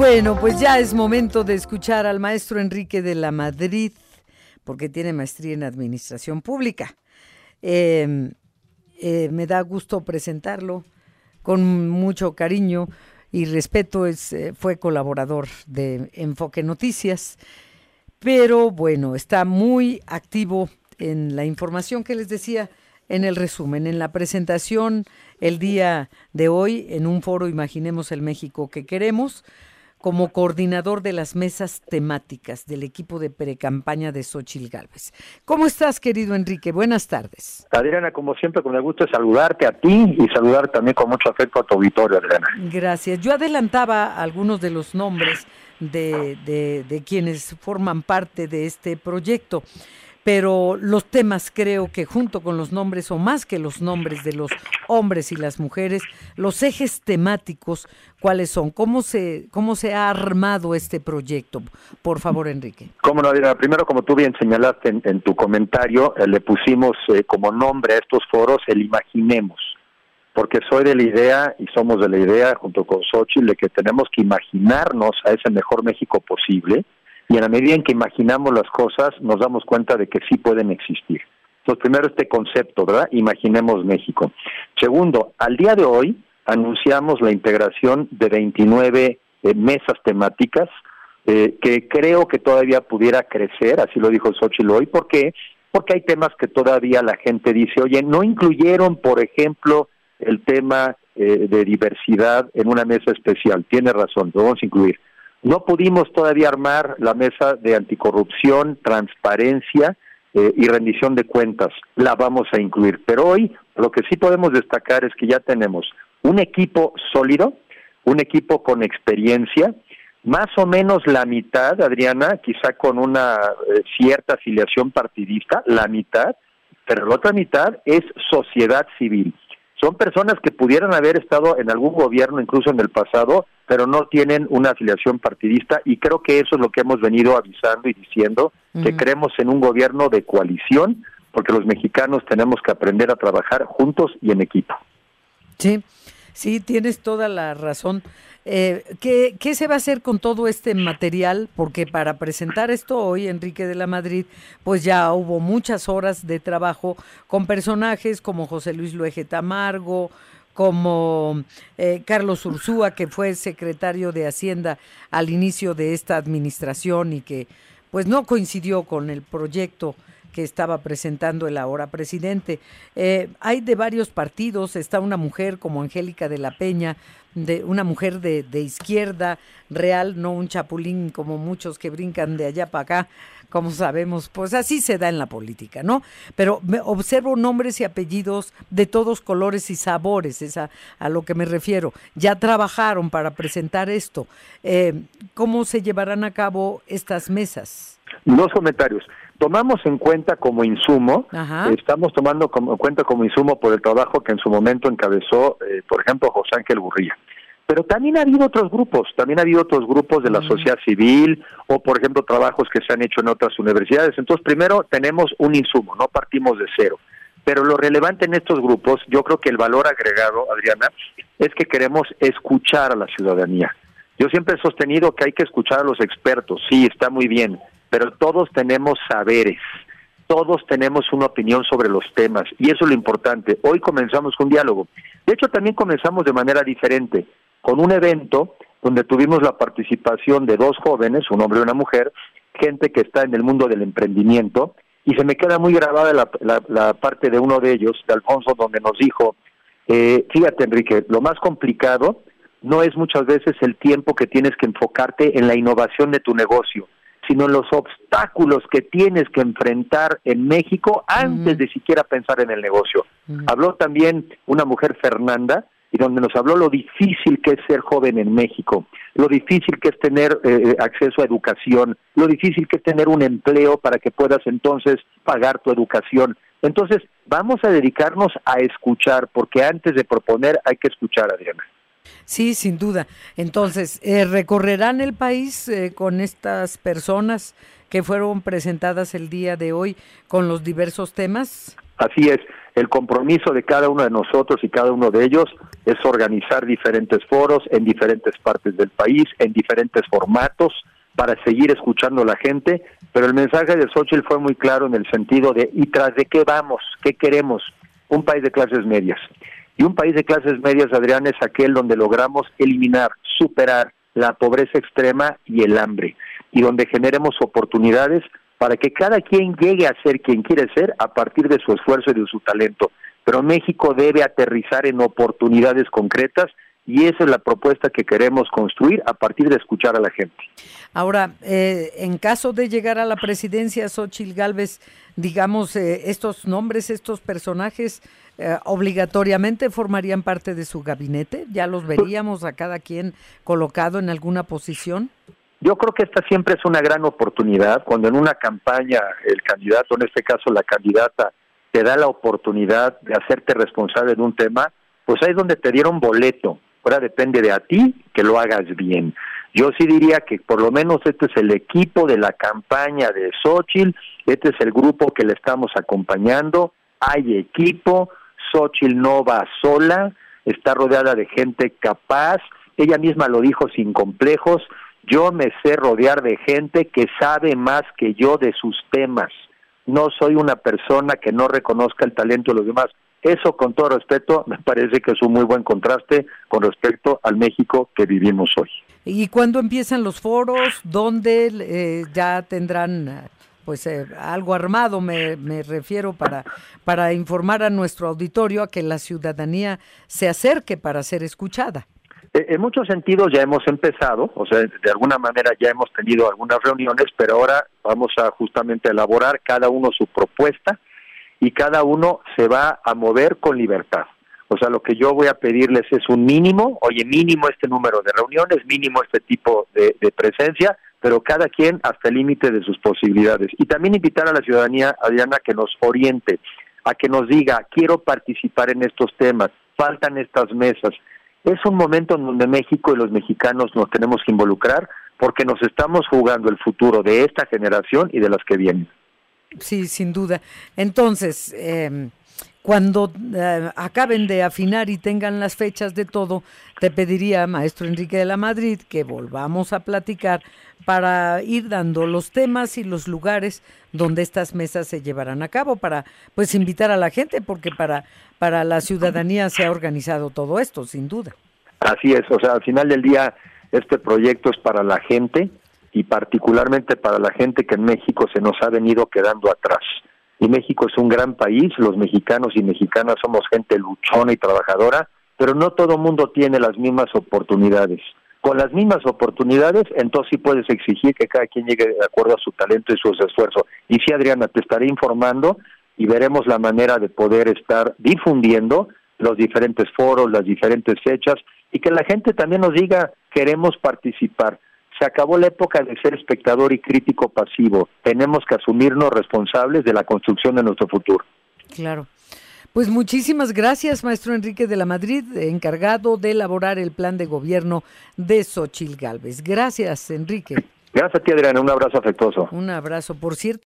Bueno, pues ya es momento de escuchar al maestro Enrique de la Madrid, porque tiene maestría en Administración Pública. Em, eh, me da gusto presentarlo con mucho cariño y respeto. Es, eh, fue colaborador de Enfoque Noticias, pero bueno, está muy activo en la información que les decía en el resumen, en la presentación el día de hoy en un foro Imaginemos el México que queremos como coordinador de las mesas temáticas del equipo de precampaña de Xochil Gálvez. ¿Cómo estás, querido Enrique? Buenas tardes. Adriana, como siempre, con el gusto de saludarte a ti y saludar también con mucho afecto a tu auditorio, Adriana. Gracias. Yo adelantaba algunos de los nombres de, de, de quienes forman parte de este proyecto pero los temas creo que junto con los nombres o más que los nombres de los hombres y las mujeres, los ejes temáticos, ¿cuáles son? ¿Cómo se, cómo se ha armado este proyecto? Por favor, Enrique. Cómo no, primero como tú bien señalaste en, tu comentario, eh, le pusimos eh, como nombre a estos foros el Imaginemos porque soy de la idea y somos de la idea junto con Xochitl de que tenemos que imaginarnos a ese mejor México posible y en la medida en que imaginamos las cosas nos damos cuenta de que sí pueden existir. Entonces, primero este concepto, ¿verdad? Imaginemos México. Segundo, al día de hoy anunciamos la integración de 29 eh, mesas temáticas eh, que creo que todavía pudiera crecer, así lo dijo Xochitl hoy, ¿por qué? Porque hay temas que todavía la gente dice, oye, no incluyeron, por ejemplo, el tema eh, de diversidad en una mesa especial. Tiene razón, lo vamos a incluir. No pudimos todavía armar la mesa de anticorrupción, transparencia eh, y rendición de cuentas. La vamos a incluir. Pero hoy lo que sí podemos destacar es que ya tenemos un equipo sólido, un equipo con experiencia, más o menos la mitad, Adriana, quizá con una eh, cierta afiliación partidista, la mitad, pero la otra mitad es sociedad civil. Son personas que pudieran haber estado en algún gobierno, incluso en el pasado, pero no tienen una afiliación partidista y creo que eso es lo que hemos venido avisando y diciendo, que creemos en un gobierno de coalición, porque los mexicanos tenemos que aprender a trabajar juntos y en equipo. Sí, sí, tienes toda la razón. Eh, ¿qué, ¿Qué se va a hacer con todo este material? Porque para presentar esto hoy, Enrique de la Madrid, pues ya hubo muchas horas de trabajo con personajes como José Luis Luege Tamargo, como eh, Carlos Ursúa, que fue secretario de Hacienda al inicio de esta administración y que pues no coincidió con el proyecto que estaba presentando el ahora presidente. Eh, hay de varios partidos, está una mujer como Angélica de la Peña, de una mujer de, de izquierda real, no un chapulín como muchos que brincan de allá para acá, como sabemos, pues así se da en la política, ¿no? Pero me observo nombres y apellidos de todos colores y sabores, es a, lo que me refiero. Ya trabajaron para presentar esto. Eh, ¿Cómo se llevarán a cabo estas mesas? Dos comentarios tomamos en cuenta como insumo, estamos tomando en cuenta como insumo por el trabajo que en su momento encabezó, eh, por ejemplo, José Ángel Burría. Pero también ha habido otros grupos, también ha habido otros grupos de la sociedad civil o, por ejemplo, trabajos que se han hecho en otras universidades. Entonces, primero tenemos un insumo, no partimos de cero. Pero lo relevante en estos grupos, yo creo que el valor agregado, Adriana, es que queremos escuchar a la ciudadanía. Yo siempre he sostenido que hay que escuchar a los expertos, sí, está muy bien, pero todos tenemos saberes, todos tenemos una opinión sobre los temas y eso es lo importante. Hoy comenzamos con un diálogo. De hecho, también comenzamos de manera diferente, con un evento donde tuvimos la participación de dos jóvenes, un hombre y una mujer, gente que está en el mundo del emprendimiento, y se me queda muy grabada la, parte de uno de ellos, de Alfonso, donde nos dijo, eh, fíjate Enrique, lo más complicado no es muchas veces el tiempo que tienes que enfocarte en la innovación de tu negocio, sino en los obstáculos que tienes que enfrentar en México antes de siquiera pensar en el negocio. Habló también una mujer, Fernanda, y donde nos habló lo difícil que es ser joven en México, lo difícil que es tener eh, eh, acceso a educación, lo difícil que es tener un empleo para que puedas entonces pagar tu educación. Entonces, vamos a dedicarnos a escuchar, porque antes de proponer hay que escuchar, Adriana. Sí, sin duda. Entonces, eh, ¿recorrerán el país eh, con estas personas que fueron presentadas el día de hoy con los diversos temas? Así es. El compromiso de cada uno de nosotros y cada uno de ellos es organizar diferentes foros en diferentes partes del país, en diferentes formatos, para seguir escuchando a la gente, pero el mensaje de Xochitl fue muy claro en el sentido de, ¿y tras de qué vamos? ¿Qué queremos? Un país de clases medias. Y un país de clases medias, Adrián, es aquel donde logramos eliminar, superar la pobreza extrema y el hambre, y donde generemos oportunidades para que cada quien llegue a ser quien quiere ser a partir de su esfuerzo y de su talento. Pero México debe aterrizar en oportunidades concretas y esa es la propuesta que queremos construir a partir de escuchar a la gente. Ahora, eh, en caso de llegar a la presidencia, Xochil Gálvez, digamos, eh, estos nombres, estos personajes, eh, obligatoriamente formarían parte de su gabinete? ¿Ya los veríamos a cada quien colocado en alguna posición? Yo creo que esta siempre es una gran oportunidad cuando en una campaña el candidato, en este caso la candidata, te da la oportunidad de hacerte responsable de un tema, pues ahí es donde te dieron boleto Ahora depende de a ti que lo hagas bien. Yo sí diría que por lo menos este es el equipo de la campaña de Xochitl, este es el grupo que le estamos acompañando, hay equipo, Xochitl no va sola, está rodeada de gente capaz, ella misma lo dijo sin complejos, yo me sé rodear de gente que sabe más que yo de sus temas. No soy una persona que no reconozca el talento de los demás. Eso, con todo respeto, me parece que es un muy buen contraste con respecto al México que vivimos hoy. ¿Y cuándo empiezan los foros? ¿Dónde eh, ya tendrán pues eh, algo armado me, me, refiero para, para informar a nuestro auditorio a que la ciudadanía se acerque para ser escuchada. Eh, en muchos sentidos ya hemos empezado, o sea, de alguna manera ya hemos tenido algunas reuniones, pero ahora vamos a justamente elaborar cada uno su propuesta y cada uno se va a mover con libertad. O sea, lo que yo voy a pedirles es un mínimo, oye, mínimo este número de reuniones, mínimo este tipo de, presencia, pero cada quien hasta el límite de sus posibilidades. Y también invitar a la ciudadanía, Adriana, que nos oriente, a que nos diga, quiero participar en estos temas, faltan estas mesas. Es un momento en donde México y los mexicanos nos tenemos que involucrar porque nos estamos jugando el futuro de esta generación y de las que vienen. Sí, sin duda. Entonces, em, cuando eh, acaben de afinar y tengan las fechas de todo, te pediría, maestro Enrique de la Madrid, que volvamos a platicar para ir dando los temas y los lugares donde estas mesas se llevarán a cabo, para pues invitar a la gente, porque para, para la ciudadanía se ha organizado todo esto, sin duda. Así es, o sea, al final del día este proyecto es para la gente, y particularmente para la gente que en México se nos ha venido quedando atrás. Y México es un gran país, los mexicanos y mexicanas somos gente luchona y trabajadora, pero no todo mundo tiene las mismas oportunidades. Con las mismas oportunidades, entonces sí puedes exigir que cada quien llegue de acuerdo a su talento y su esfuerzo. Y sí, Adriana, te estaré informando y veremos la manera de poder estar difundiendo los diferentes foros, las diferentes fechas y que la gente también nos diga, queremos participar se acabó la época de ser espectador y crítico pasivo. Tenemos que asumirnos responsables de la construcción de nuestro futuro. Claro. Pues muchísimas gracias, maestro Enrique de la Madrid, encargado de elaborar el plan de gobierno de Xochil Gálvez. Gracias, Enrique. Gracias a ti, Adriana. Un abrazo afectuoso. Un abrazo. Por cierto,